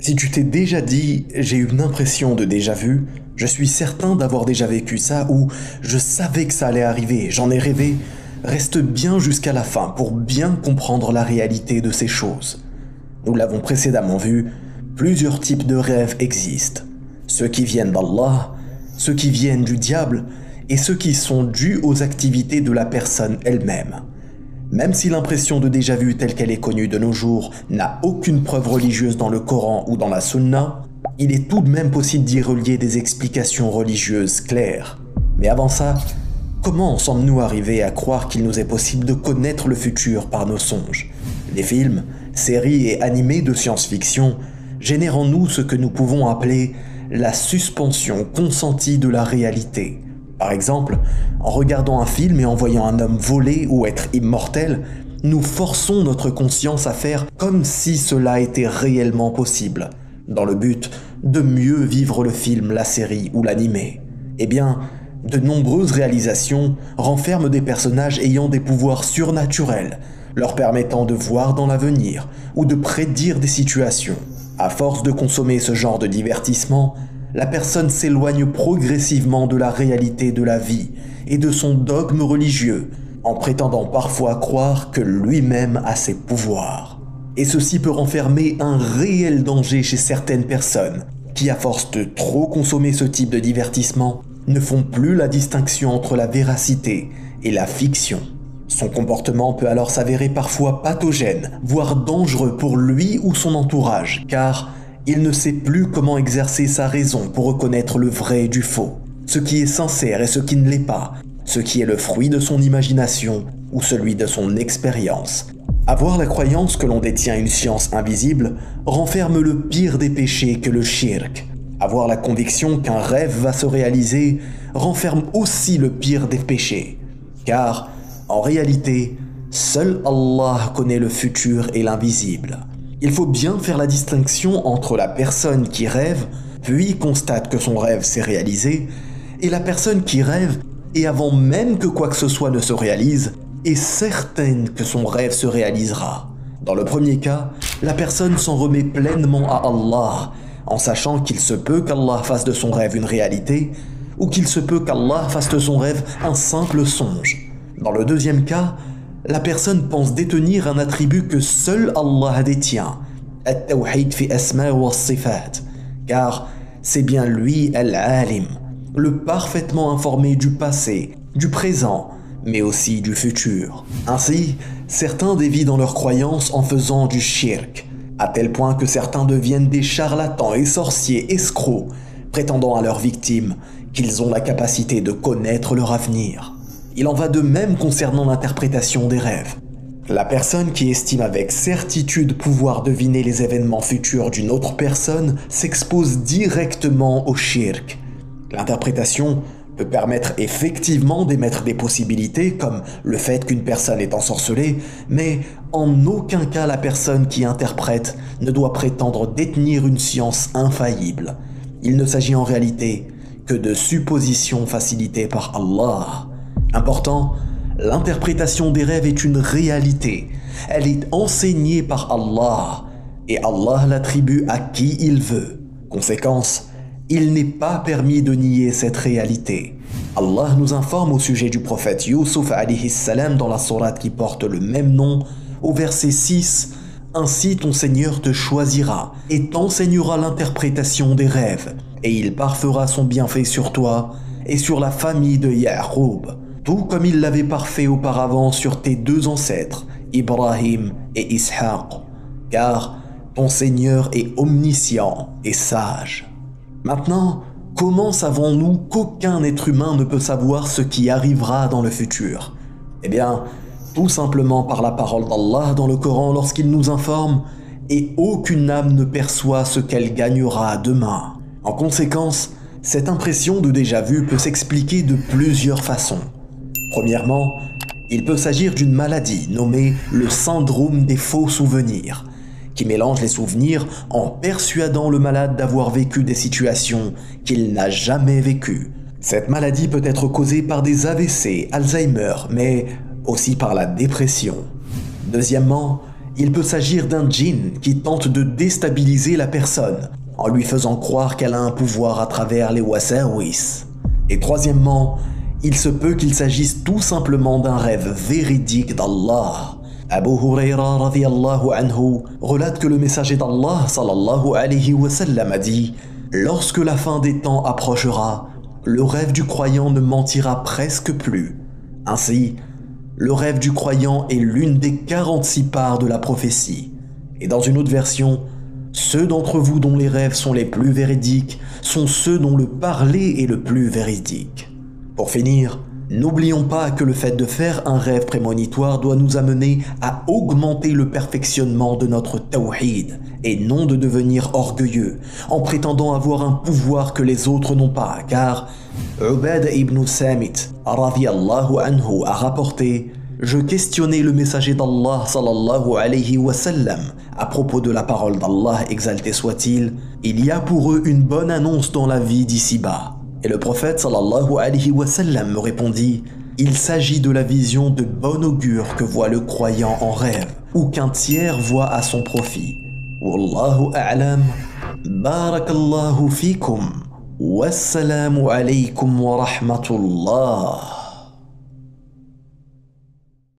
Si tu t'es déjà dit j'ai eu une impression de déjà vu, je suis certain d'avoir déjà vécu ça ou je savais que ça allait arriver, j'en ai rêvé, reste bien jusqu'à la fin pour bien comprendre la réalité de ces choses. Nous l'avons précédemment vu, plusieurs types de rêves existent. Ceux qui viennent d'Allah, ceux qui viennent du diable et ceux qui sont dus aux activités de la personne elle-même. Même si l'impression de déjà-vu telle qu'elle est connue de nos jours n'a aucune preuve religieuse dans le Coran ou dans la Sunna, il est tout de même possible d'y relier des explications religieuses claires. Mais avant ça, comment sommes-nous arrivés à croire qu'il nous est possible de connaître le futur par nos songes? Les films, séries et animés de science-fiction génèrent en nous ce que nous pouvons appeler la suspension consentie de la réalité. Par exemple, en regardant un film et en voyant un homme voler ou être immortel, nous forçons notre conscience à faire comme si cela était réellement possible, dans le but de mieux vivre le film, la série ou l'animé. Eh bien, de nombreuses réalisations renferment des personnages ayant des pouvoirs surnaturels, leur permettant de voir dans l'avenir ou de prédire des situations. À force de consommer ce genre de divertissement, la personne s'éloigne progressivement de la réalité de la vie et de son dogme religieux, en prétendant parfois croire que lui-même a ses pouvoirs. Et ceci peut renfermer un réel danger chez certaines personnes, qui à force de trop consommer ce type de divertissement, ne font plus la distinction entre la véracité et la fiction. Son comportement peut alors s'avérer parfois pathogène, voire dangereux pour lui ou son entourage, car il ne sait plus comment exercer sa raison pour reconnaître le vrai du faux, ce qui est sincère et ce qui ne l'est pas, ce qui est le fruit de son imagination ou celui de son expérience. Avoir la croyance que l'on détient une science invisible renferme le pire des péchés que le shirk. Avoir la conviction qu'un rêve va se réaliser renferme aussi le pire des péchés. Car, en réalité, seul Allah connaît le futur et l'invisible. Il faut bien faire la distinction entre la personne qui rêve, puis constate que son rêve s'est réalisé, et la personne qui rêve, et avant même que quoi que ce soit ne se réalise, est certaine que son rêve se réalisera. Dans le premier cas, la personne s'en remet pleinement à Allah, en sachant qu'il se peut qu'Allah fasse de son rêve une réalité, ou qu'il se peut qu'Allah fasse de son rêve un simple songe. Dans le deuxième cas, la personne pense détenir un attribut que seul Allah détient, car c'est bien lui Al-Alim, le parfaitement informé du passé, du présent, mais aussi du futur. Ainsi, certains dévient dans leurs croyances en faisant du shirk, à tel point que certains deviennent des charlatans et sorciers escrocs, prétendant à leurs victimes qu'ils ont la capacité de connaître leur avenir. Il en va de même concernant l'interprétation des rêves. La personne qui estime avec certitude pouvoir deviner les événements futurs d'une autre personne s'expose directement au shirk. L'interprétation peut permettre effectivement d'émettre des possibilités comme le fait qu'une personne est ensorcelée, mais en aucun cas la personne qui interprète ne doit prétendre détenir une science infaillible. Il ne s'agit en réalité que de suppositions facilitées par Allah. Important, l'interprétation des rêves est une réalité. Elle est enseignée par Allah et Allah l'attribue à qui il veut. Conséquence, il n'est pas permis de nier cette réalité. Allah nous informe au sujet du prophète Yusuf salam dans la sourate qui porte le même nom, au verset 6, Ainsi ton Seigneur te choisira et t'enseignera l'interprétation des rêves, et il parfera son bienfait sur toi et sur la famille de Ya'qub tout comme il l'avait parfait auparavant sur tes deux ancêtres, Ibrahim et Ishaq, car ton Seigneur est omniscient et sage. Maintenant, comment savons-nous qu'aucun être humain ne peut savoir ce qui arrivera dans le futur? Eh bien, tout simplement par la parole d'Allah dans le Coran lorsqu'il nous informe et aucune âme ne perçoit ce qu'elle gagnera demain. En conséquence, cette impression de déjà-vu peut s'expliquer de plusieurs façons. Premièrement, il peut s'agir d'une maladie nommée le syndrome des faux souvenirs, qui mélange les souvenirs en persuadant le malade d'avoir vécu des situations qu'il n'a jamais vécues. Cette maladie peut être causée par des AVC, Alzheimer, mais aussi par la dépression. Deuxièmement, Il peut s'agir d'un djinn qui tente de déstabiliser la personne en lui faisant croire qu'elle a un pouvoir à travers les wasawis. Et troisièmement, il se peut qu'il s'agisse tout simplement d'un rêve véridique d'Allah. Abu Huraira relate que le messager d'Allah sallallahu alayhi wa sallam a dit Lorsque la fin des temps approchera, le rêve du croyant ne mentira presque plus. Ainsi, le rêve du croyant est l'une des 46 parts de la prophétie. Et dans une autre version, ceux d'entre vous dont les rêves sont les plus véridiques sont ceux dont le parler est le plus véridique. Pour finir, n'oublions pas que le fait de faire un rêve prémonitoire doit nous amener à augmenter le perfectionnement de notre tawhid et non de devenir orgueilleux en prétendant avoir un pouvoir que les autres n'ont pas car Ubad ibn Samit anhu a rapporté je questionnais le messager d'Allah sallallahu alayhi wa sallam à propos de la parole d'Allah exalté soit-il, il y a pour eux une bonne annonce dans la vie d'ici-bas. Et le prophète sallallahu alayhi wa sallam me répondit Il s'agit de la vision de bon augure que voit le croyant en rêve, ou qu'un tiers voit à son profit. Wallahu a'lam. Barakallahu fikum. Wassalamu alaykum wa rahmatullah.